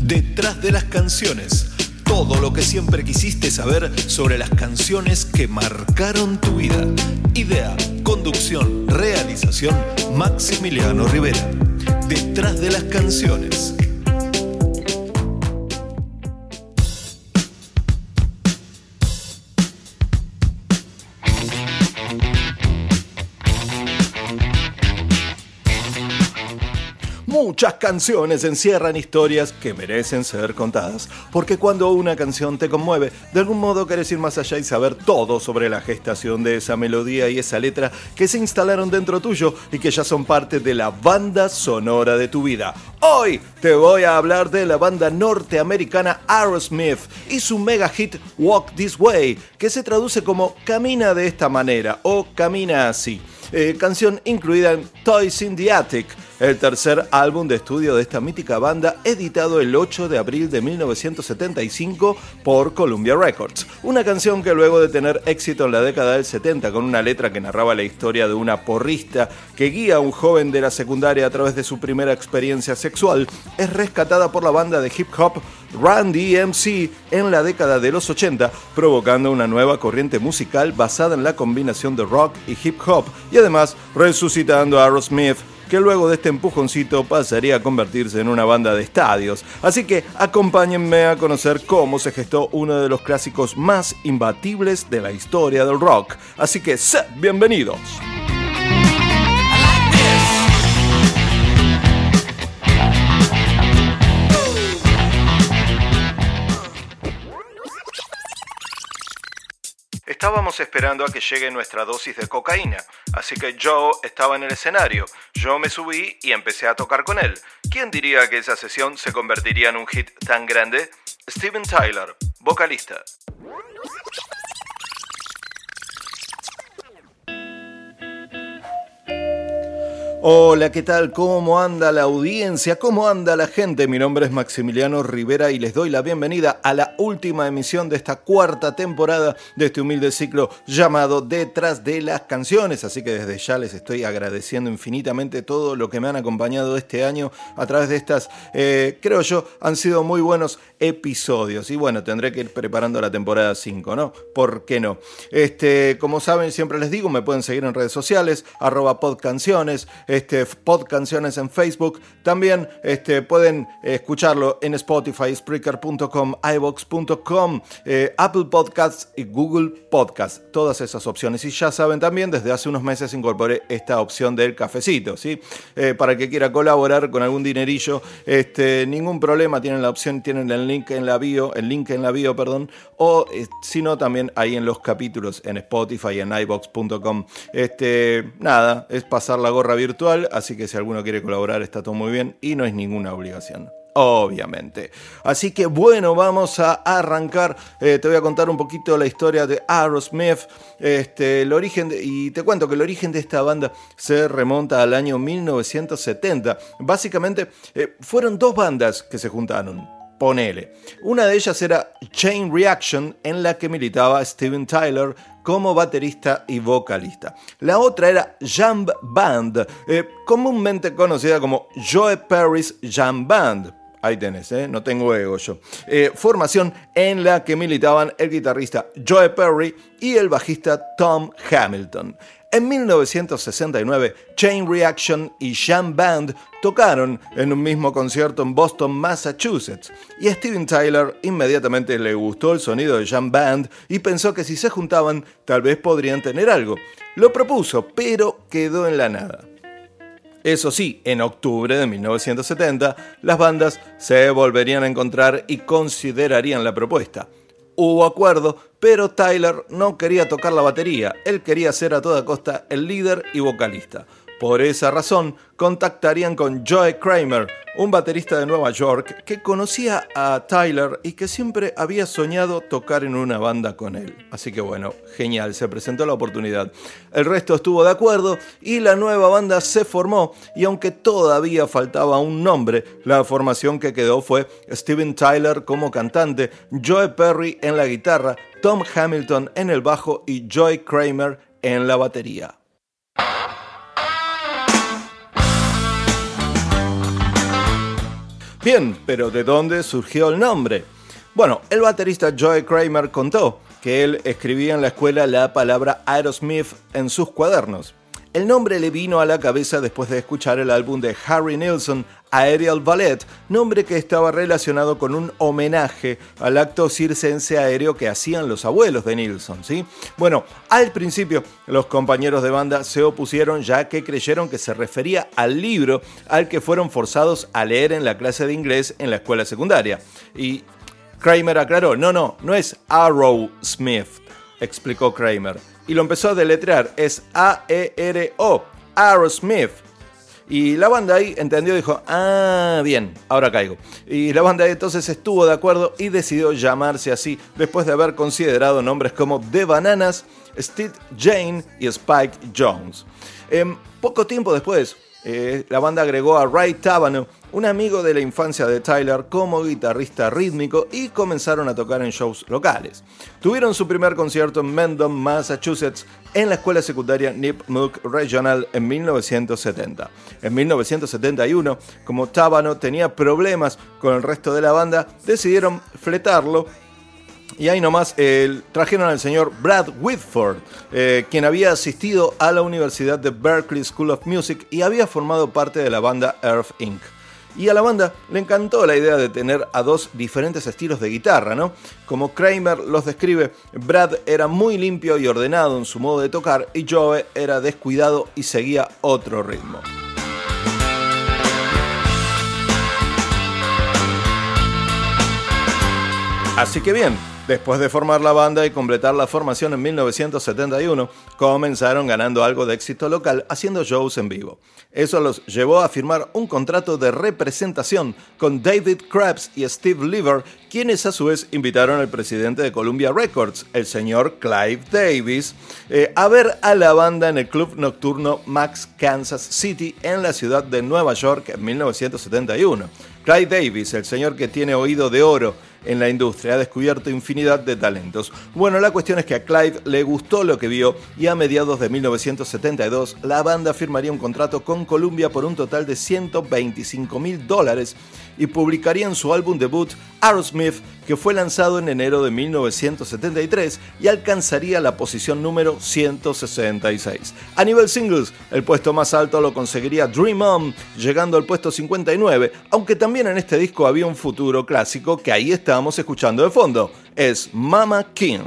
Detrás de las canciones, todo lo que siempre quisiste saber sobre las canciones que marcaron tu vida. Idea, conducción, realización, Maximiliano Rivera. Detrás de las canciones. Muchas canciones encierran historias que merecen ser contadas, porque cuando una canción te conmueve, de algún modo querés ir más allá y saber todo sobre la gestación de esa melodía y esa letra que se instalaron dentro tuyo y que ya son parte de la banda sonora de tu vida. Hoy te voy a hablar de la banda norteamericana Aerosmith y su mega hit Walk This Way, que se traduce como Camina de esta manera o Camina así. Eh, canción incluida en Toys in the Attic, el tercer álbum de estudio de esta mítica banda, editado el 8 de abril de 1975 por Columbia Records. Una canción que luego de tener éxito en la década del 70 con una letra que narraba la historia de una porrista que guía a un joven de la secundaria a través de su primera experiencia sexual, es rescatada por la banda de hip hop Run DMC en la década de los 80, provocando una nueva corriente musical basada en la combinación de rock y hip hop y además resucitando a Aerosmith que luego de este empujoncito pasaría a convertirse en una banda de estadios. Así que acompáñenme a conocer cómo se gestó uno de los clásicos más imbatibles de la historia del rock. Así que sed bienvenidos. Estábamos esperando a que llegue nuestra dosis de cocaína, así que Joe estaba en el escenario. Yo me subí y empecé a tocar con él. ¿Quién diría que esa sesión se convertiría en un hit tan grande? Steven Tyler, vocalista. Hola, ¿qué tal? ¿Cómo anda la audiencia? ¿Cómo anda la gente? Mi nombre es Maximiliano Rivera y les doy la bienvenida a la última emisión de esta cuarta temporada de este humilde ciclo llamado Detrás de las canciones. Así que desde ya les estoy agradeciendo infinitamente todo lo que me han acompañado este año a través de estas, eh, creo yo, han sido muy buenos episodios. Y bueno, tendré que ir preparando la temporada 5, ¿no? ¿Por qué no? Este, como saben, siempre les digo, me pueden seguir en redes sociales, arroba podcanciones este, pod canciones en Facebook. También este, pueden escucharlo en Spotify, Spreaker.com, iVox.com, eh, Apple Podcasts y Google Podcasts. Todas esas opciones. Y ya saben también, desde hace unos meses incorporé esta opción del cafecito. ¿sí? Eh, para el que quiera colaborar con algún dinerillo, este, ningún problema. Tienen la opción, tienen el link en la bio, el link en la bio, perdón. O eh, si no, también ahí en los capítulos en Spotify, en iVox.com. Este, nada, es pasar la gorra virtual así que si alguno quiere colaborar está todo muy bien y no es ninguna obligación. Obviamente. Así que bueno, vamos a arrancar. Eh, te voy a contar un poquito la historia de Aerosmith. Este, el origen y te cuento que el origen de esta banda se remonta al año 1970. Básicamente eh, fueron dos bandas que se juntaron. Ponele. Una de ellas era Chain Reaction, en la que militaba Steven Tyler como baterista y vocalista. La otra era Jam Band, eh, comúnmente conocida como Joe Perry's Jam Band. Ahí tenés, ¿eh? no tengo ego yo. Eh, formación en la que militaban el guitarrista Joe Perry y el bajista Tom Hamilton. En 1969, Chain Reaction y Jam Band tocaron en un mismo concierto en Boston, Massachusetts, y Steven Tyler inmediatamente le gustó el sonido de Jam Band y pensó que si se juntaban tal vez podrían tener algo. Lo propuso, pero quedó en la nada. Eso sí, en octubre de 1970, las bandas se volverían a encontrar y considerarían la propuesta. Hubo acuerdo, pero Tyler no quería tocar la batería, él quería ser a toda costa el líder y vocalista. Por esa razón, contactarían con Joe Kramer, un baterista de Nueva York que conocía a Tyler y que siempre había soñado tocar en una banda con él. Así que bueno, genial, se presentó la oportunidad. El resto estuvo de acuerdo y la nueva banda se formó y aunque todavía faltaba un nombre, la formación que quedó fue Steven Tyler como cantante, Joe Perry en la guitarra, Tom Hamilton en el bajo y Joy Kramer en la batería. Bien, pero ¿de dónde surgió el nombre? Bueno, el baterista Joey Kramer contó que él escribía en la escuela la palabra Aerosmith en sus cuadernos. El nombre le vino a la cabeza después de escuchar el álbum de Harry Nilsson, Aerial Ballet, nombre que estaba relacionado con un homenaje al acto circense aéreo que hacían los abuelos de Nilsson. ¿sí? Bueno, al principio los compañeros de banda se opusieron ya que creyeron que se refería al libro al que fueron forzados a leer en la clase de inglés en la escuela secundaria. Y Kramer aclaró, no, no, no es Arrow Smith, explicó Kramer y lo empezó a deletrear. Es A-E-R-O, Aerosmith. Y la banda ahí entendió y dijo, ah, bien, ahora caigo. Y la banda entonces estuvo de acuerdo y decidió llamarse así, después de haber considerado nombres como The Bananas, Steve Jane y Spike Jones. En poco tiempo después, eh, la banda agregó a Ray Tabano, un amigo de la infancia de Tyler, como guitarrista rítmico y comenzaron a tocar en shows locales. Tuvieron su primer concierto en Mendon, Massachusetts, en la escuela secundaria Nipmuc Regional en 1970. En 1971, como Tabano tenía problemas con el resto de la banda, decidieron fletarlo y ahí nomás trajeron al señor Brad Whitford, eh, quien había asistido a la Universidad de Berkeley School of Music y había formado parte de la banda Earth Inc. Y a la banda le encantó la idea de tener a dos diferentes estilos de guitarra, ¿no? Como Kramer los describe, Brad era muy limpio y ordenado en su modo de tocar y Joe era descuidado y seguía otro ritmo. Así que bien, Después de formar la banda y completar la formación en 1971, comenzaron ganando algo de éxito local haciendo shows en vivo. Eso los llevó a firmar un contrato de representación con David Krabs y Steve Lever, quienes a su vez invitaron al presidente de Columbia Records, el señor Clive Davis, eh, a ver a la banda en el club nocturno Max Kansas City en la ciudad de Nueva York en 1971. Clive Davis, el señor que tiene oído de oro, en la industria, ha descubierto infinidad de talentos. Bueno, la cuestión es que a Clive le gustó lo que vio y a mediados de 1972 la banda firmaría un contrato con Columbia por un total de 125 mil dólares y publicarían su álbum debut Aerosmith, que fue lanzado en enero de 1973 y alcanzaría la posición número 166. A nivel singles, el puesto más alto lo conseguiría Dream On, llegando al puesto 59, aunque también en este disco había un futuro clásico que ahí estábamos escuchando de fondo, es Mama King.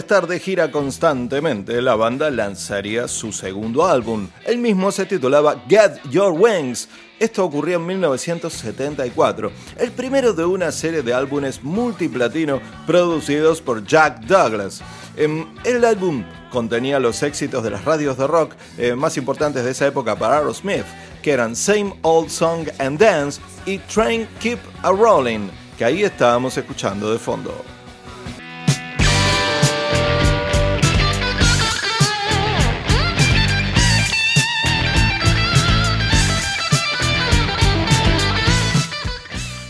Estar de gira constantemente, la banda lanzaría su segundo álbum. El mismo se titulaba Get Your Wings. Esto ocurrió en 1974, el primero de una serie de álbumes multiplatino producidos por Jack Douglas. Em, el álbum contenía los éxitos de las radios de rock eh, más importantes de esa época para Aerosmith, que eran Same Old Song and Dance y Train Keep a Rolling, que ahí estábamos escuchando de fondo.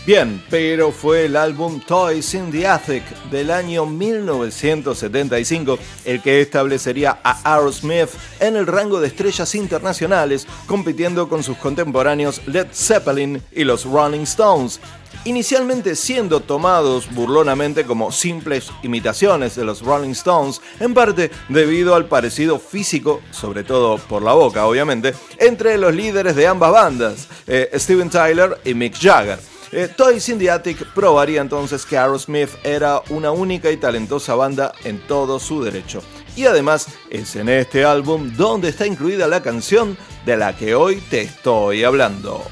Bien, pero fue el álbum Toys in the Attic del año 1975 el que establecería a Aerosmith en el rango de estrellas internacionales, compitiendo con sus contemporáneos Led Zeppelin y los Rolling Stones. inicialmente siendo tomados burlonamente como simples imitaciones de los Rolling Stones, en parte debido al parecido físico, sobre todo por la boca obviamente, entre los líderes de ambas bandas, eh, Steven Tyler y Mick Jagger. Eh, the Attic probaría entonces que Aerosmith era una única y talentosa banda en todo su derecho. Y además es en este álbum donde está incluida la canción de la que hoy te estoy hablando.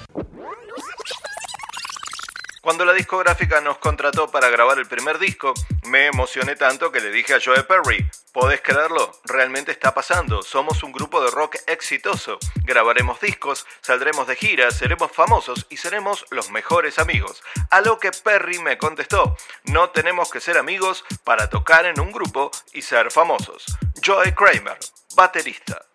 Cuando la discográfica nos contrató para grabar el primer disco, me emocioné tanto que le dije a Joe Perry, ¿podés creerlo? Realmente está pasando, somos un grupo de rock exitoso, grabaremos discos, saldremos de gira, seremos famosos y seremos los mejores amigos. A lo que Perry me contestó, no tenemos que ser amigos para tocar en un grupo y ser famosos. Joe Kramer, baterista.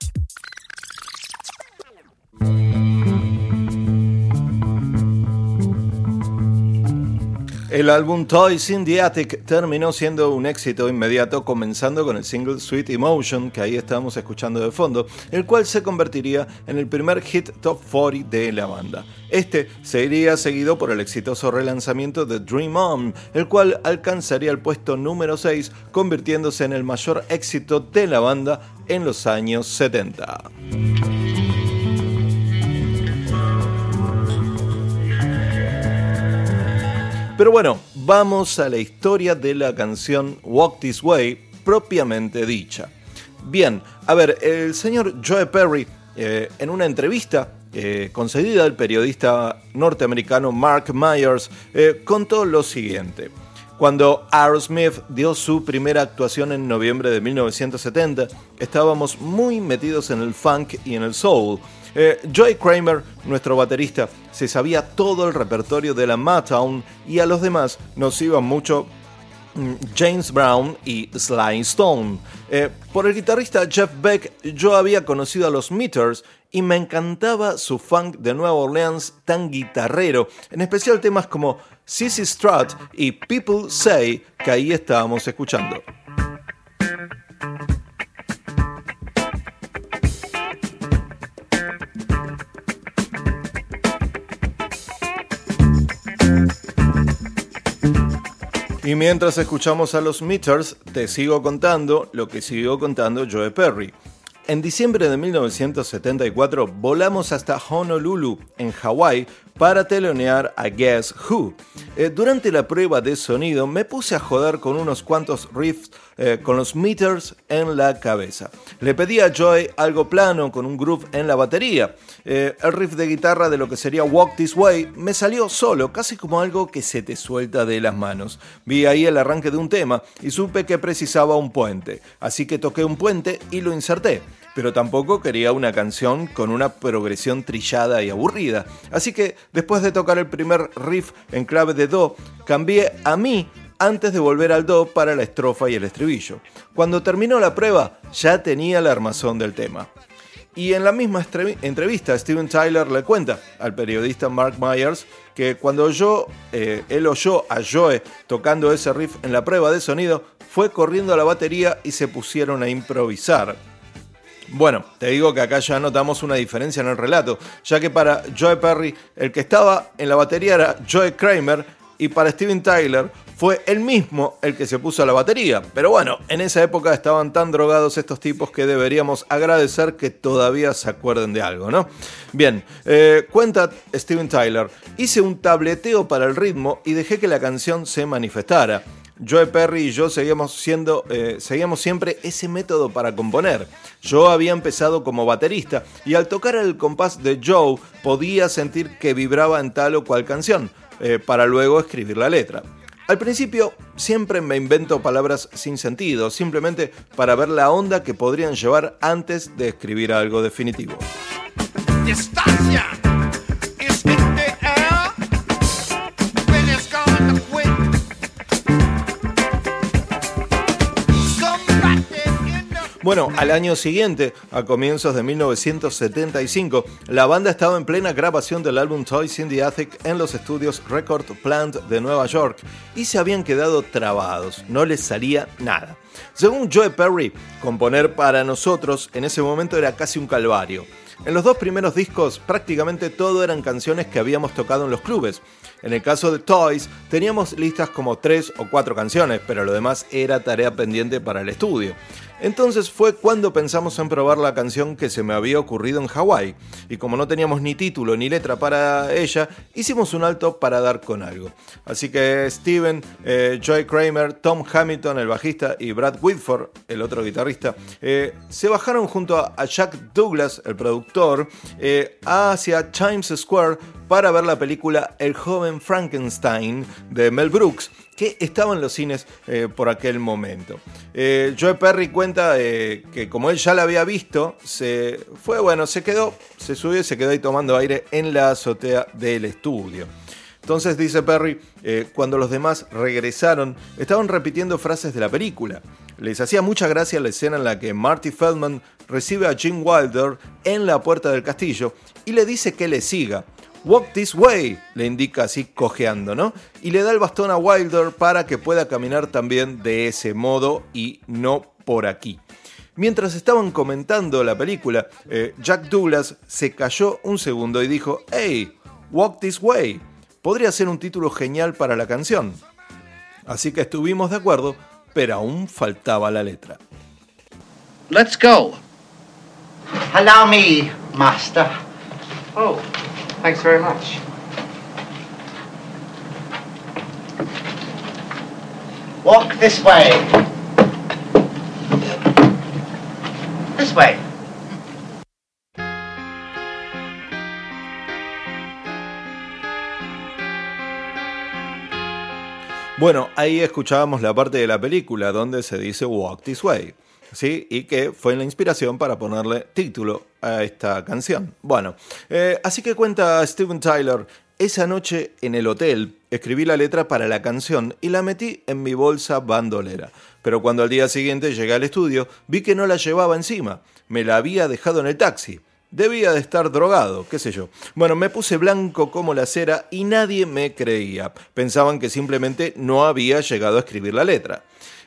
El álbum Toys in the Attic terminó siendo un éxito inmediato, comenzando con el single Sweet Emotion, que ahí estábamos escuchando de fondo, el cual se convertiría en el primer hit top 40 de la banda. Este sería seguido por el exitoso relanzamiento de Dream On, el cual alcanzaría el puesto número 6, convirtiéndose en el mayor éxito de la banda en los años 70. Pero bueno, vamos a la historia de la canción Walk This Way propiamente dicha. Bien, a ver, el señor Joe Perry eh, en una entrevista eh, concedida al periodista norteamericano Mark Myers eh, contó lo siguiente. Cuando Aerosmith dio su primera actuación en noviembre de 1970, estábamos muy metidos en el funk y en el soul. Eh, Joey Kramer, nuestro baterista, se sabía todo el repertorio de la Motown y a los demás nos iba mucho mm, James Brown y Sly Stone. Eh, por el guitarrista Jeff Beck yo había conocido a los Meters y me encantaba su funk de Nueva Orleans tan guitarrero, en especial temas como Sissy Strut y People Say que ahí estábamos escuchando. Y mientras escuchamos a los Meters, te sigo contando lo que siguió contando Joe Perry. En diciembre de 1974 volamos hasta Honolulu, en Hawái, para telonear a Guess Who. Eh, durante la prueba de sonido me puse a joder con unos cuantos riffs eh, con los meters en la cabeza. Le pedí a Joy algo plano con un groove en la batería. Eh, el riff de guitarra de lo que sería Walk This Way me salió solo, casi como algo que se te suelta de las manos. Vi ahí el arranque de un tema y supe que precisaba un puente, así que toqué un puente y lo inserté pero tampoco quería una canción con una progresión trillada y aburrida. Así que después de tocar el primer riff en clave de Do, cambié a mí antes de volver al Do para la estrofa y el estribillo. Cuando terminó la prueba, ya tenía la armazón del tema. Y en la misma entrevista, Steven Tyler le cuenta al periodista Mark Myers que cuando yo, eh, él oyó a Joe tocando ese riff en la prueba de sonido, fue corriendo a la batería y se pusieron a improvisar. Bueno, te digo que acá ya notamos una diferencia en el relato, ya que para Joe Perry el que estaba en la batería era Joe Kramer y para Steven Tyler fue él mismo el que se puso a la batería. Pero bueno, en esa época estaban tan drogados estos tipos que deberíamos agradecer que todavía se acuerden de algo, ¿no? Bien, eh, cuenta Steven Tyler, hice un tableteo para el ritmo y dejé que la canción se manifestara. Joe Perry y yo seguíamos, siendo, eh, seguíamos siempre ese método para componer. Yo había empezado como baterista y al tocar el compás de Joe podía sentir que vibraba en tal o cual canción, eh, para luego escribir la letra. Al principio siempre me invento palabras sin sentido, simplemente para ver la onda que podrían llevar antes de escribir algo definitivo. Bueno, al año siguiente, a comienzos de 1975, la banda estaba en plena grabación del álbum Toys in the Attic en los estudios Record Plant de Nueva York y se habían quedado trabados, no les salía nada. Según Joe Perry, componer para nosotros en ese momento era casi un calvario. En los dos primeros discos prácticamente todo eran canciones que habíamos tocado en los clubes. En el caso de Toys teníamos listas como tres o cuatro canciones, pero lo demás era tarea pendiente para el estudio. Entonces fue cuando pensamos en probar la canción que se me había ocurrido en Hawái, y como no teníamos ni título ni letra para ella, hicimos un alto para dar con algo. Así que Steven, eh, Joy Kramer, Tom Hamilton, el bajista, y Brad Whitford, el otro guitarrista, eh, se bajaron junto a Jack Douglas, el productor, eh, hacia Times Square para ver la película El joven Frankenstein de Mel Brooks, que estaba en los cines eh, por aquel momento. Eh, Joe Perry cuenta que como él ya la había visto, se fue, bueno, se quedó, se subió y se quedó ahí tomando aire en la azotea del estudio. Entonces dice Perry, cuando los demás regresaron, estaban repitiendo frases de la película. Les hacía mucha gracia la escena en la que Marty Feldman recibe a Jim Wilder en la puerta del castillo y le dice que le siga, Walk this way, le indica así cojeando, ¿no? Y le da el bastón a Wilder para que pueda caminar también de ese modo y no por aquí. Mientras estaban comentando la película, eh, Jack Douglas se cayó un segundo y dijo, hey, Walk This Way, podría ser un título genial para la canción. Así que estuvimos de acuerdo, pero aún faltaba la letra. Let's go. Allow me, master. Oh. Thanks very much. Walk this way. This way. Bueno, ahí escuchábamos la parte de la película donde se dice Walk This Way. ¿Sí? y que fue la inspiración para ponerle título a esta canción. Bueno, eh, así que cuenta Steven Tyler, esa noche en el hotel escribí la letra para la canción y la metí en mi bolsa bandolera. Pero cuando al día siguiente llegué al estudio, vi que no la llevaba encima. Me la había dejado en el taxi. Debía de estar drogado, qué sé yo. Bueno, me puse blanco como la cera y nadie me creía. Pensaban que simplemente no había llegado a escribir la letra.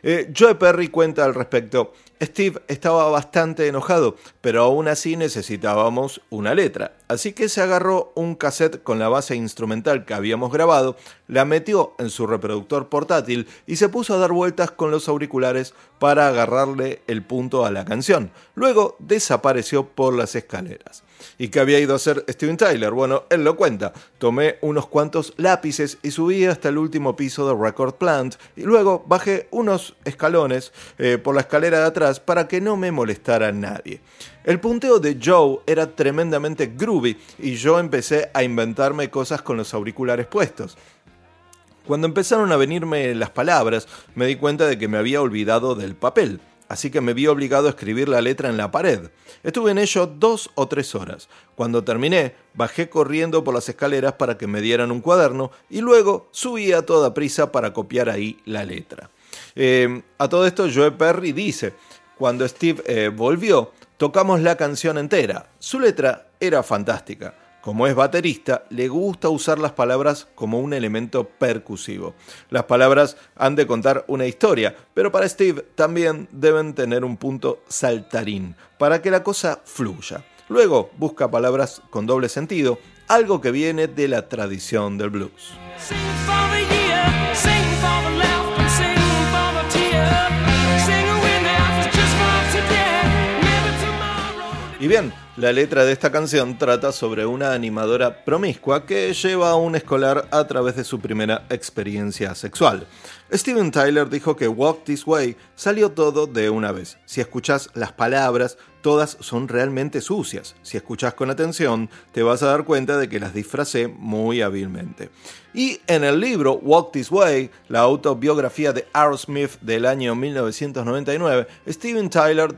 Eh, Joe Perry cuenta al respecto, Steve estaba bastante enojado, pero aún así necesitábamos una letra. Así que se agarró un cassette con la base instrumental que habíamos grabado, la metió en su reproductor portátil y se puso a dar vueltas con los auriculares para agarrarle el punto a la canción. Luego desapareció por las escaleras. ¿Y qué había ido a hacer Steven Tyler? Bueno, él lo cuenta. Tomé unos cuantos lápices y subí hasta el último piso de Record Plant y luego bajé unos escalones eh, por la escalera de atrás para que no me molestara nadie. El punteo de Joe era tremendamente groovy y yo empecé a inventarme cosas con los auriculares puestos. Cuando empezaron a venirme las palabras, me di cuenta de que me había olvidado del papel así que me vi obligado a escribir la letra en la pared. Estuve en ello dos o tres horas. Cuando terminé, bajé corriendo por las escaleras para que me dieran un cuaderno y luego subí a toda prisa para copiar ahí la letra. Eh, a todo esto, Joe Perry dice, cuando Steve eh, volvió, tocamos la canción entera. Su letra era fantástica. Como es baterista, le gusta usar las palabras como un elemento percusivo. Las palabras han de contar una historia, pero para Steve también deben tener un punto saltarín, para que la cosa fluya. Luego busca palabras con doble sentido, algo que viene de la tradición del blues. Bien, la letra de esta canción trata sobre una animadora promiscua que lleva a un escolar a través de su primera experiencia sexual. Steven Tyler dijo que Walk This Way salió todo de una vez. Si escuchas las palabras, todas son realmente sucias. Si escuchas con atención, te vas a dar cuenta de que las disfracé muy hábilmente. Y en el libro Walk This Way, la autobiografía de Aerosmith del año 1999, Steven Tyler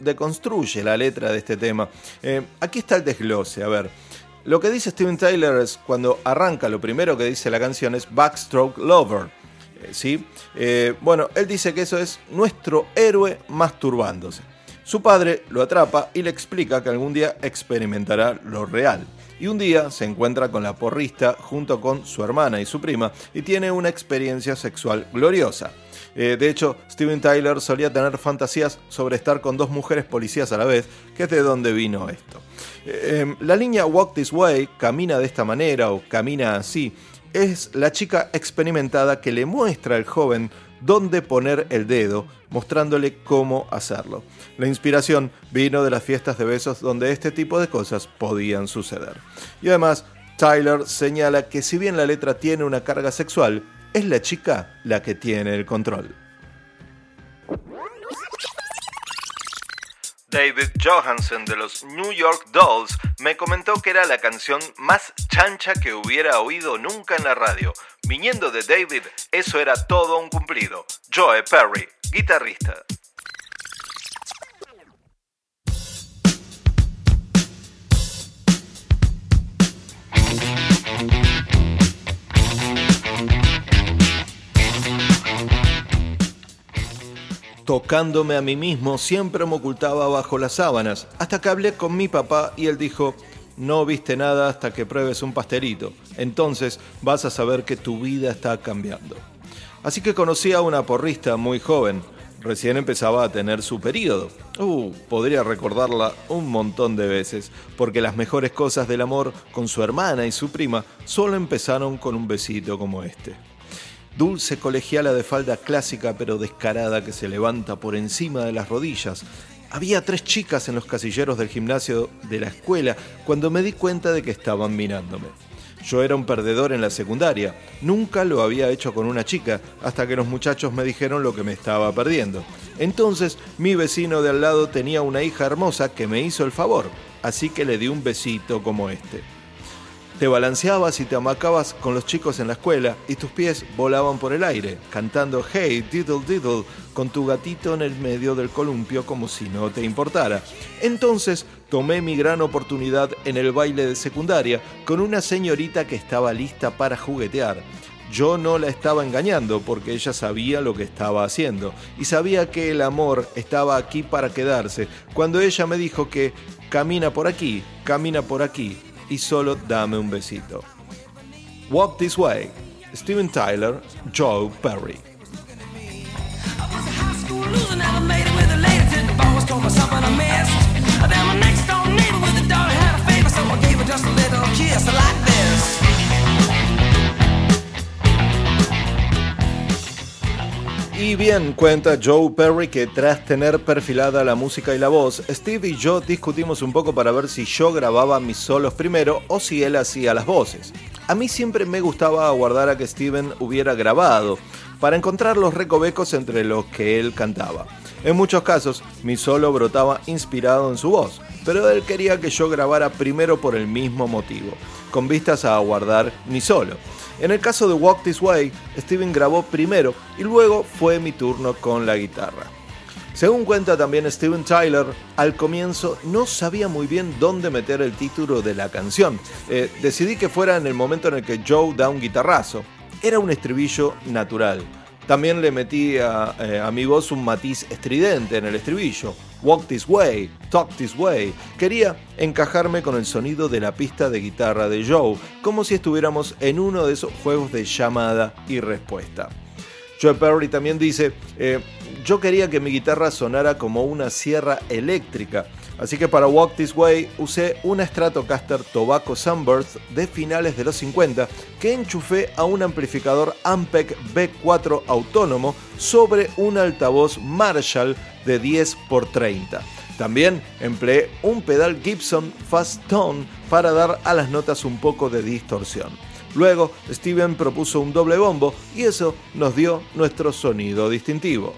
deconstruye la letra de este tema. Eh, aquí está el desglose, a ver. Lo que dice Steven Tyler es cuando arranca, lo primero que dice la canción es Backstroke Lover. Eh, ¿sí? Eh, bueno, él dice que eso es nuestro héroe masturbándose. Su padre lo atrapa y le explica que algún día experimentará lo real. y un día se encuentra con la porrista junto con su hermana y su prima y tiene una experiencia sexual gloriosa. Eh, de hecho, Steven Tyler solía tener fantasías sobre estar con dos mujeres policías a la vez, que es de donde vino esto. Eh, em, la línea Walk This Way, camina de esta manera o camina así, es la chica experimentada que le muestra al joven dónde poner el dedo, mostrándole cómo hacerlo. La inspiración vino de las fiestas de besos donde este tipo de cosas podían suceder. Y además, Tyler señala que si bien la letra tiene una carga sexual, es la chica la que tiene el control. David Johansen de los New York Dolls me comentó que era la canción más chancha que hubiera oído nunca en la radio. Viniendo de David, eso era todo un cumplido. Joe Perry, guitarrista. tocándome a mí mismo, siempre me ocultaba bajo las sábanas, hasta que hablé con mi papá y él dijo, no viste nada hasta que pruebes un pastelito, entonces vas a saber que tu vida está cambiando. Así que conocí a una porrista muy joven, recién empezaba a tener su periodo. Uh, podría recordarla un montón de veces, porque las mejores cosas del amor con su hermana y su prima solo empezaron con un besito como este dulce colegiala de falda clásica pero descarada que se levanta por encima de las rodillas. Había tres chicas en los casilleros del gimnasio de la escuela cuando me di cuenta de que estaban mirándome. Yo era un perdedor en la secundaria, nunca lo había hecho con una chica hasta que los muchachos me dijeron lo que me estaba perdiendo. Entonces mi vecino de al lado tenía una hija hermosa que me hizo el favor, así que le di un besito como este. Te balanceabas y te amacabas con los chicos en la escuela y tus pies volaban por el aire, cantando Hey, diddle diddle, con tu gatito en el medio del columpio como si no te importara. Entonces tomé mi gran oportunidad en el baile de secundaria con una señorita que estaba lista para juguetear. Yo no la estaba engañando porque ella sabía lo que estaba haciendo y sabía que el amor estaba aquí para quedarse cuando ella me dijo que camina por aquí, camina por aquí, y solo dame un besito. Walk This Way, Steven Tyler, Joe Perry. Y bien, cuenta Joe Perry que tras tener perfilada la música y la voz, Steve y yo discutimos un poco para ver si yo grababa mis solos primero o si él hacía las voces. A mí siempre me gustaba aguardar a que Steven hubiera grabado, para encontrar los recovecos entre los que él cantaba. En muchos casos, mi solo brotaba inspirado en su voz, pero él quería que yo grabara primero por el mismo motivo, con vistas a aguardar mi solo. En el caso de Walk This Way, Steven grabó primero y luego fue mi turno con la guitarra. Según cuenta también Steven Tyler, al comienzo no sabía muy bien dónde meter el título de la canción. Eh, decidí que fuera en el momento en el que Joe da un guitarrazo. Era un estribillo natural. También le metí a, eh, a mi voz un matiz estridente en el estribillo. Walk This Way, Talk This Way. Quería encajarme con el sonido de la pista de guitarra de Joe, como si estuviéramos en uno de esos juegos de llamada y respuesta. Joe Perry también dice, eh, yo quería que mi guitarra sonara como una sierra eléctrica, así que para Walk This Way usé una Stratocaster Tobacco Sunburst de finales de los 50 que enchufé a un amplificador Ampeg B4 autónomo sobre un altavoz Marshall de 10 x 30. También empleé un pedal Gibson Fast Tone para dar a las notas un poco de distorsión. Luego, Steven propuso un doble bombo y eso nos dio nuestro sonido distintivo.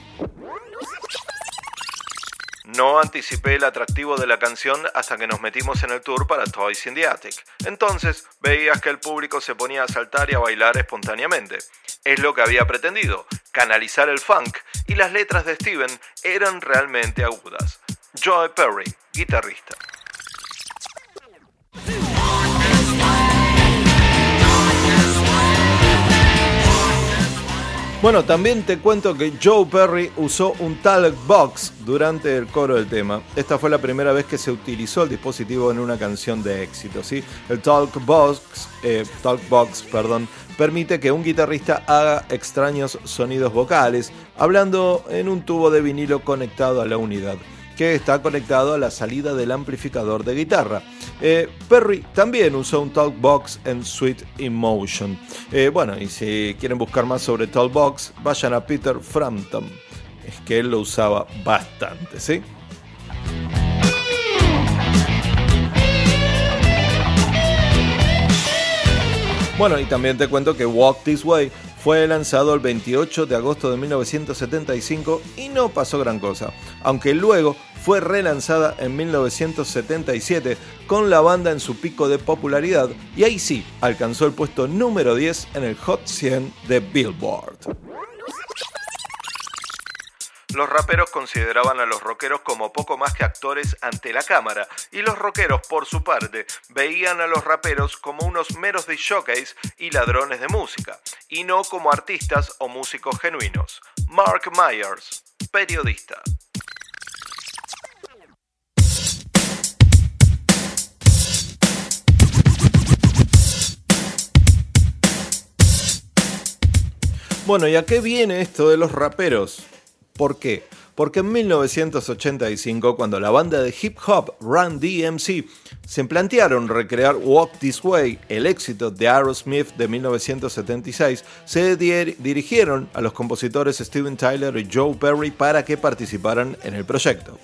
No anticipé el atractivo de la canción hasta que nos metimos en el tour para Toys in the Attic. Entonces veías que el público se ponía a saltar y a bailar espontáneamente. Es lo que había pretendido, canalizar el funk, y las letras de Steven eran realmente agudas. Joe Perry, guitarrista. Bueno, también te cuento que Joe Perry usó un talk box durante el coro del tema. Esta fue la primera vez que se utilizó el dispositivo en una canción de éxito. ¿sí? El talk box, eh, talk box perdón, permite que un guitarrista haga extraños sonidos vocales hablando en un tubo de vinilo conectado a la unidad que está conectado a la salida del amplificador de guitarra. Eh, Perry también usó un Talkbox en Sweet Emotion. Eh, bueno, y si quieren buscar más sobre Talkbox, vayan a Peter Frampton. Es que él lo usaba bastante, ¿sí? Bueno, y también te cuento que Walk This Way fue lanzado el 28 de agosto de 1975 y no pasó gran cosa, aunque luego fue relanzada en 1977 con la banda en su pico de popularidad y ahí sí alcanzó el puesto número 10 en el Hot 100 de Billboard. Los raperos consideraban a los rockeros como poco más que actores ante la cámara, y los rockeros, por su parte, veían a los raperos como unos meros jockeys y ladrones de música, y no como artistas o músicos genuinos. Mark Myers, periodista. Bueno, ¿y a qué viene esto de los raperos? ¿Por qué? Porque en 1985, cuando la banda de hip hop Run DMC se plantearon recrear Walk This Way, el éxito de Aerosmith de 1976, se dirigieron a los compositores Steven Tyler y Joe Perry para que participaran en el proyecto.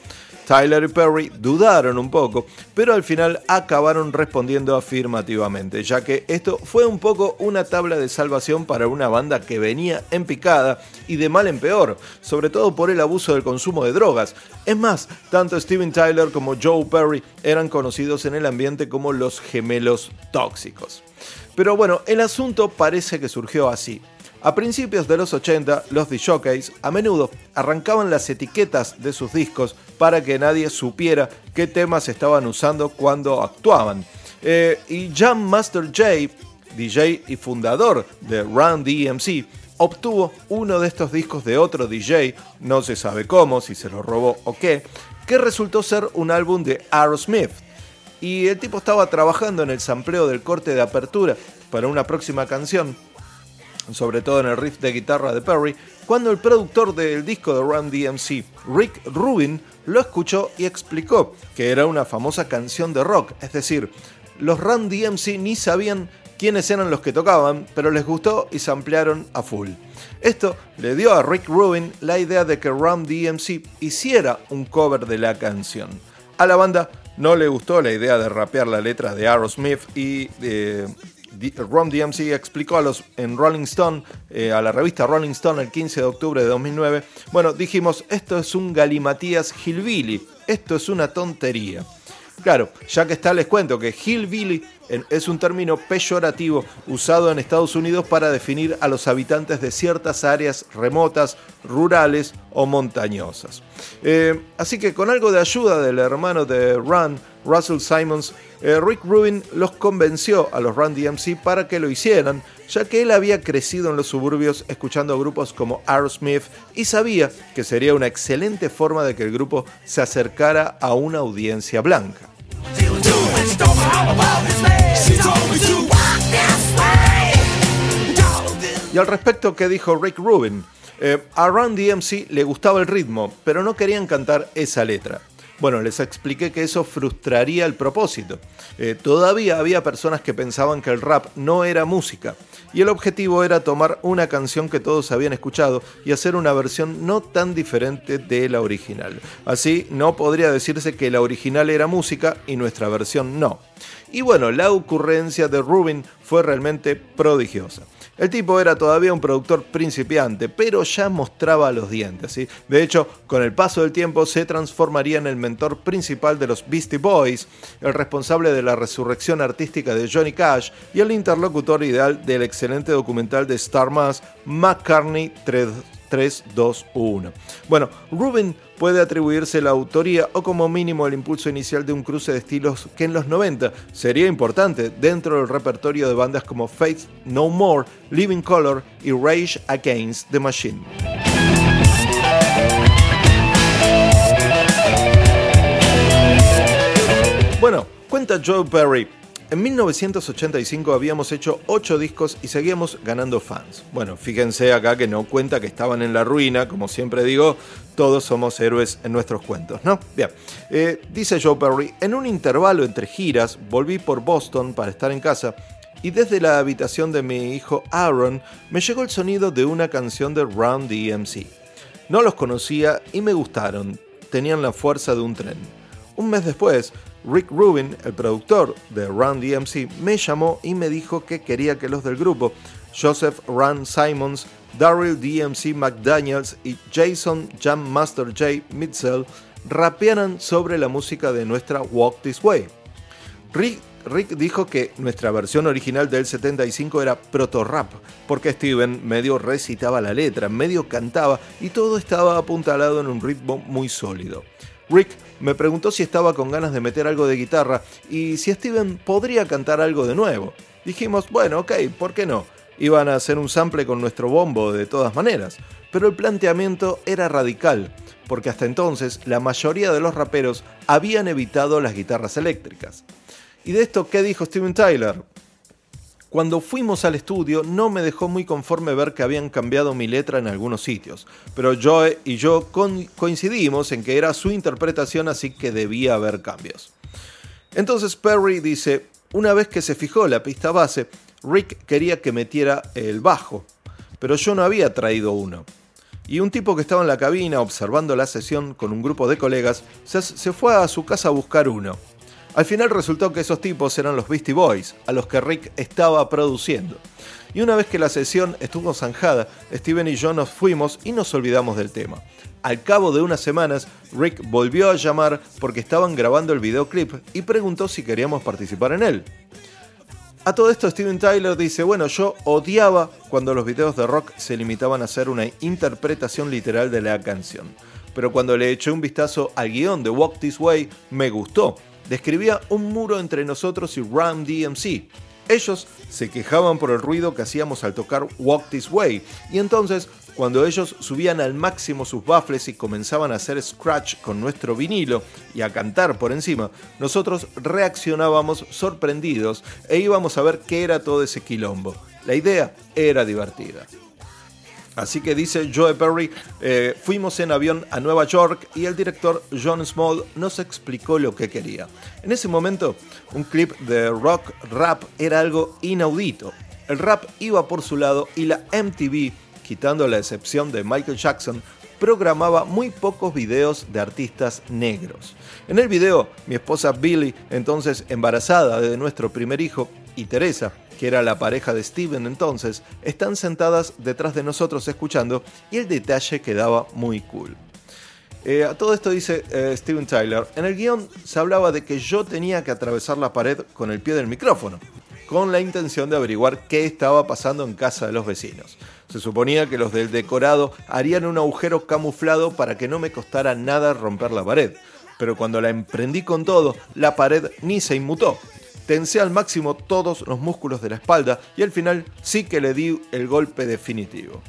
Tyler y Perry dudaron un poco, pero al final acabaron respondiendo afirmativamente, ya que esto fue un poco una tabla de salvación para una banda que venía en picada y de mal en peor, sobre todo por el abuso del consumo de drogas. Es más, tanto Steven Tyler como Joe Perry eran conocidos en el ambiente como los gemelos tóxicos. Pero bueno, el asunto parece que surgió así. A principios de los 80, los DJs a menudo arrancaban las etiquetas de sus discos para que nadie supiera qué temas estaban usando cuando actuaban. Eh, y Jam Master Jay, DJ y fundador de Run DMC, obtuvo uno de estos discos de otro DJ, no se sabe cómo, si se lo robó o qué, que resultó ser un álbum de Aerosmith. Y el tipo estaba trabajando en el sampleo del corte de apertura para una próxima canción sobre todo en el riff de guitarra de Perry, cuando el productor del disco de Run DMC, Rick Rubin, lo escuchó y explicó que era una famosa canción de rock, es decir, los Run DMC ni sabían quiénes eran los que tocaban, pero les gustó y se ampliaron a full. Esto le dio a Rick Rubin la idea de que Run DMC hiciera un cover de la canción. A la banda no le gustó la idea de rapear la letra de Aerosmith y Ron DMC explicó a los, en Rolling Stone, eh, a la revista Rolling Stone el 15 de octubre de 2009, bueno, dijimos, esto es un galimatías hillbilly, esto es una tontería. Claro, ya que está les cuento que hillbilly es un término peyorativo usado en Estados Unidos para definir a los habitantes de ciertas áreas remotas, rurales o montañosas. Eh, así que con algo de ayuda del hermano de Run, Russell Simons, eh, Rick Rubin los convenció a los Run DMC para que lo hicieran, ya que él había crecido en los suburbios escuchando grupos como Aerosmith y sabía que sería una excelente forma de que el grupo se acercara a una audiencia blanca. Y al respecto, ¿qué dijo Rick Rubin? Eh, a Run DMC le gustaba el ritmo, pero no querían cantar esa letra. Bueno, les expliqué que eso frustraría el propósito. Eh, todavía había personas que pensaban que el rap no era música, y el objetivo era tomar una canción que todos habían escuchado y hacer una versión no tan diferente de la original. Así, no podría decirse que la original era música y nuestra versión no. Y bueno, la ocurrencia de Rubin fue realmente prodigiosa. El tipo era todavía un productor principiante, pero ya mostraba los dientes. ¿sí? De hecho, con el paso del tiempo se transformaría en el mentor principal de los Beastie Boys, el responsable de la resurrección artística de Johnny Cash y el interlocutor ideal del excelente documental de Star Mass, McCartney 3 3, 2, 1. Bueno, Rubin puede atribuirse la autoría o como mínimo el impulso inicial de un cruce de estilos que en los 90 sería importante dentro del repertorio de bandas como Faith No More, Living Color y Rage Against the Machine. Bueno, cuenta Joe Perry. En 1985 habíamos hecho 8 discos y seguíamos ganando fans. Bueno, fíjense acá que no cuenta que estaban en la ruina, como siempre digo, todos somos héroes en nuestros cuentos, ¿no? Bien, eh, dice Joe Perry, en un intervalo entre giras volví por Boston para estar en casa y desde la habitación de mi hijo Aaron me llegó el sonido de una canción de Round DMC. No los conocía y me gustaron, tenían la fuerza de un tren. Un mes después, Rick Rubin, el productor de Run DMC, me llamó y me dijo que quería que los del grupo, Joseph Run Simons, Daryl DMC McDaniels y Jason Jam Master J. Mitchell rapearan sobre la música de nuestra Walk This Way. Rick, Rick dijo que nuestra versión original del 75 era proto-rap, porque Steven medio recitaba la letra, medio cantaba y todo estaba apuntalado en un ritmo muy sólido. Rick me preguntó si estaba con ganas de meter algo de guitarra y si Steven podría cantar algo de nuevo. Dijimos, bueno, ok, ¿por qué no? Iban a hacer un sample con nuestro bombo de todas maneras, pero el planteamiento era radical, porque hasta entonces la mayoría de los raperos habían evitado las guitarras eléctricas. ¿Y de esto qué dijo Steven Tyler? Cuando fuimos al estudio no me dejó muy conforme ver que habían cambiado mi letra en algunos sitios, pero Joe y yo coincidimos en que era su interpretación así que debía haber cambios. Entonces Perry dice, una vez que se fijó la pista base, Rick quería que metiera el bajo, pero yo no había traído uno. Y un tipo que estaba en la cabina observando la sesión con un grupo de colegas se fue a su casa a buscar uno. Al final resultó que esos tipos eran los Beastie Boys, a los que Rick estaba produciendo. Y una vez que la sesión estuvo zanjada, Steven y yo nos fuimos y nos olvidamos del tema. Al cabo de unas semanas, Rick volvió a llamar porque estaban grabando el videoclip y preguntó si queríamos participar en él. A todo esto Steven Tyler dice, bueno, yo odiaba cuando los videos de rock se limitaban a hacer una interpretación literal de la canción. Pero cuando le eché un vistazo al guion de Walk This Way, me gustó describía un muro entre nosotros y Ram DMC. Ellos se quejaban por el ruido que hacíamos al tocar Walk This Way, y entonces, cuando ellos subían al máximo sus baffles y comenzaban a hacer scratch con nuestro vinilo y a cantar por encima, nosotros reaccionábamos sorprendidos e íbamos a ver qué era todo ese quilombo. La idea era divertida. Así que dice Joe Perry, eh, fuimos en avión a Nueva York y el director John Small nos explicó lo que quería. En ese momento, un clip de rock rap era algo inaudito. El rap iba por su lado y la MTV, quitando la excepción de Michael Jackson, programaba muy pocos videos de artistas negros. En el video, mi esposa Billy, entonces embarazada de nuestro primer hijo, y Teresa, que era la pareja de Steven entonces, están sentadas detrás de nosotros escuchando y el detalle quedaba muy cool. Eh, a todo esto dice eh, Steven Tyler, en el guion se hablaba de que yo tenía que atravesar la pared con el pie del micrófono, con la intención de averiguar qué estaba pasando en casa de los vecinos. Se suponía que los del decorado harían un agujero camuflado para que no me costara nada romper la pared, pero cuando la emprendí con todo, la pared ni se inmutó, tensé al máximo todos los músculos de la espalda y al final sí que le di el golpe definitivo.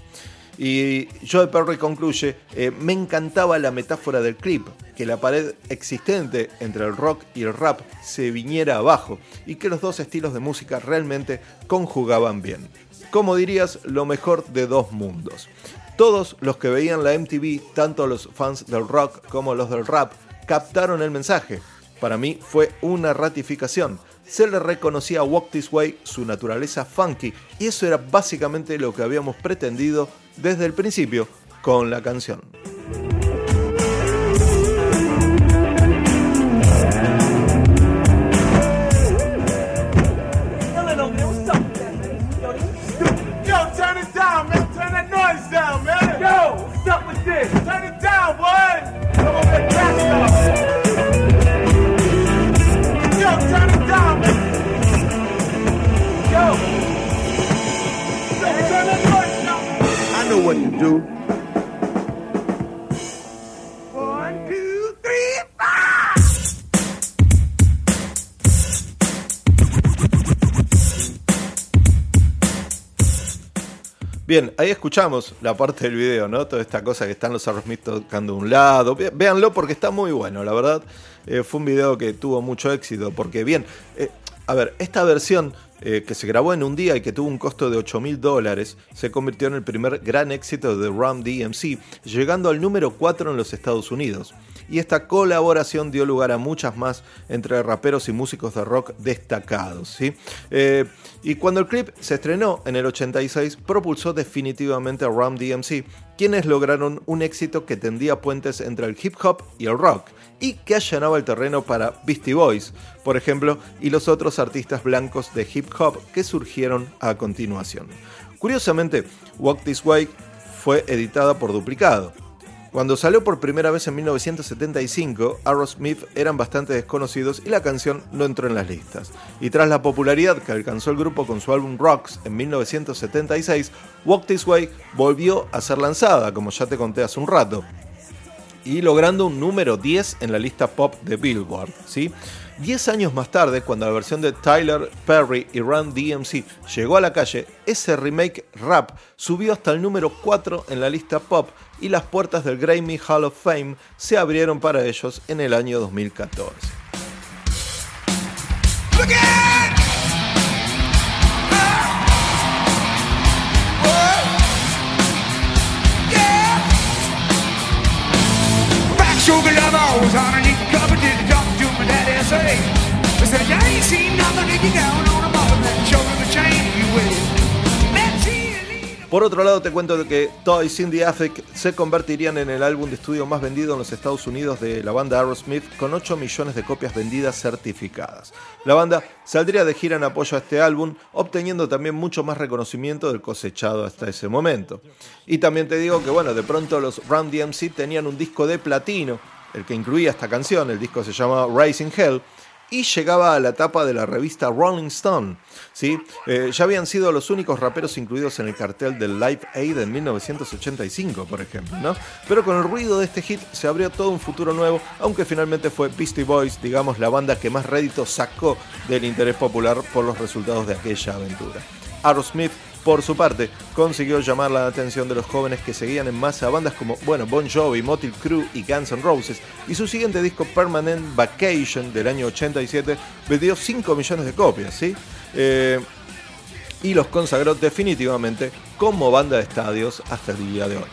Y Joe Perry concluye, eh, me encantaba la metáfora del clip, que la pared existente entre el rock y el rap se viniera abajo y que los dos estilos de música realmente conjugaban bien. Como dirías, lo mejor de dos mundos. Todos los que veían la MTV, tanto los fans del rock como los del rap, captaron el mensaje. Para mí fue una ratificación se le reconocía a Walk This Way su naturaleza funky y eso era básicamente lo que habíamos pretendido desde el principio con la canción. what do. Bien, ahí escuchamos la parte del video, ¿no? Toda esta cosa que están los Aerosmith tocando de un lado. Véanlo porque está muy bueno, la verdad. Eh, fue un video que tuvo mucho éxito porque, bien, eh, a ver, esta versión eh, que se grabó en un día y que tuvo un costo de 8 mil dólares, se convirtió en el primer gran éxito de Rum DMC, llegando al número 4 en los Estados Unidos y esta colaboración dio lugar a muchas más entre raperos y músicos de rock destacados. ¿sí? Eh, y cuando el clip se estrenó en el 86, propulsó definitivamente a Rum DMC, quienes lograron un éxito que tendía puentes entre el hip hop y el rock, y que allanaba el terreno para Beastie Boys, por ejemplo, y los otros artistas blancos de hip hop que surgieron a continuación. Curiosamente, Walk This Way fue editada por duplicado, cuando salió por primera vez en 1975, Aerosmith eran bastante desconocidos y la canción no entró en las listas. Y tras la popularidad que alcanzó el grupo con su álbum Rocks en 1976, Walk This Way volvió a ser lanzada, como ya te conté hace un rato, y logrando un número 10 en la lista pop de Billboard. ¿sí? Diez años más tarde, cuando la versión de Tyler Perry y Run DMC llegó a la calle, ese remake rap subió hasta el número 4 en la lista pop y las puertas del Grammy Hall of Fame se abrieron para ellos en el año 2014. Por otro lado, te cuento que Toys in the Attic se convertirían en el álbum de estudio más vendido en los Estados Unidos de la banda Aerosmith con 8 millones de copias vendidas certificadas. La banda saldría de gira en apoyo a este álbum, obteniendo también mucho más reconocimiento del cosechado hasta ese momento. Y también te digo que, bueno, de pronto los Run DMC tenían un disco de platino, el que incluía esta canción, el disco se llama Rising Hell, y llegaba a la tapa de la revista Rolling Stone. ¿sí? Eh, ya habían sido los únicos raperos incluidos en el cartel del Live Aid en 1985, por ejemplo. ¿no? Pero con el ruido de este hit se abrió todo un futuro nuevo, aunque finalmente fue Beastie Boys, digamos, la banda que más rédito sacó del interés popular por los resultados de aquella aventura. Aerosmith por su parte, consiguió llamar la atención de los jóvenes que seguían en masa a bandas como bueno, Bon Jovi, Motley Crue y Guns N' Roses, y su siguiente disco Permanent Vacation del año 87 vendió 5 millones de copias, ¿sí? Eh, y los consagró definitivamente como banda de estadios hasta el día de hoy.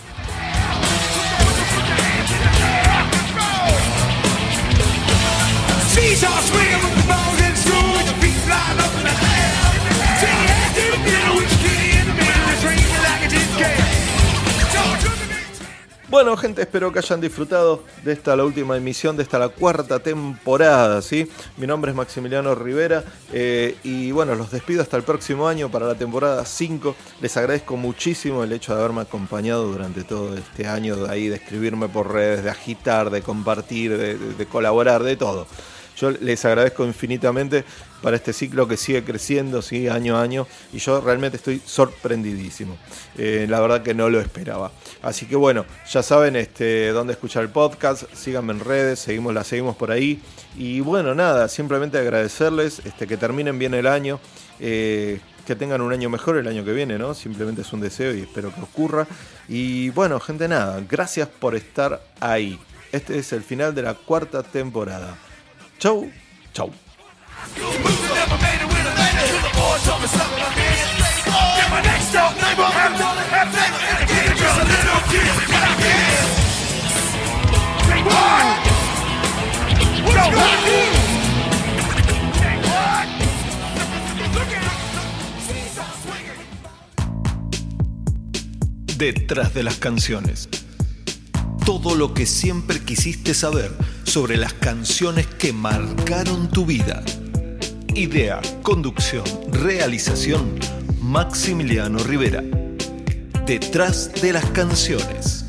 Bueno, gente, espero que hayan disfrutado de esta la última emisión, de esta la cuarta temporada, ¿sí? Mi nombre es Maximiliano Rivera eh, y bueno, los despido hasta el próximo año para la temporada 5. Les agradezco muchísimo el hecho de haberme acompañado durante todo este año, de ahí de escribirme por redes, de agitar, de compartir, de colaborar, de todo. Yo les agradezco infinitamente para este ciclo que sigue creciendo ¿sí? año a año y yo realmente estoy sorprendidísimo. Eh, la verdad que no lo esperaba. Así que bueno, ya saben este, dónde escuchar el podcast, síganme en redes, seguimos, la seguimos por ahí. Y bueno, nada, simplemente agradecerles este, que terminen bien el año. Eh, que tengan un año mejor el año que viene, ¿no? Simplemente es un deseo y espero que ocurra. Y bueno, gente, nada, gracias por estar ahí. Este es el final de la cuarta temporada. Chau, chau. Detrás de las canciones. Todo lo que siempre quisiste saber sobre las canciones que marcaron tu vida. Idea, conducción, realización, Maximiliano Rivera. Detrás de las canciones.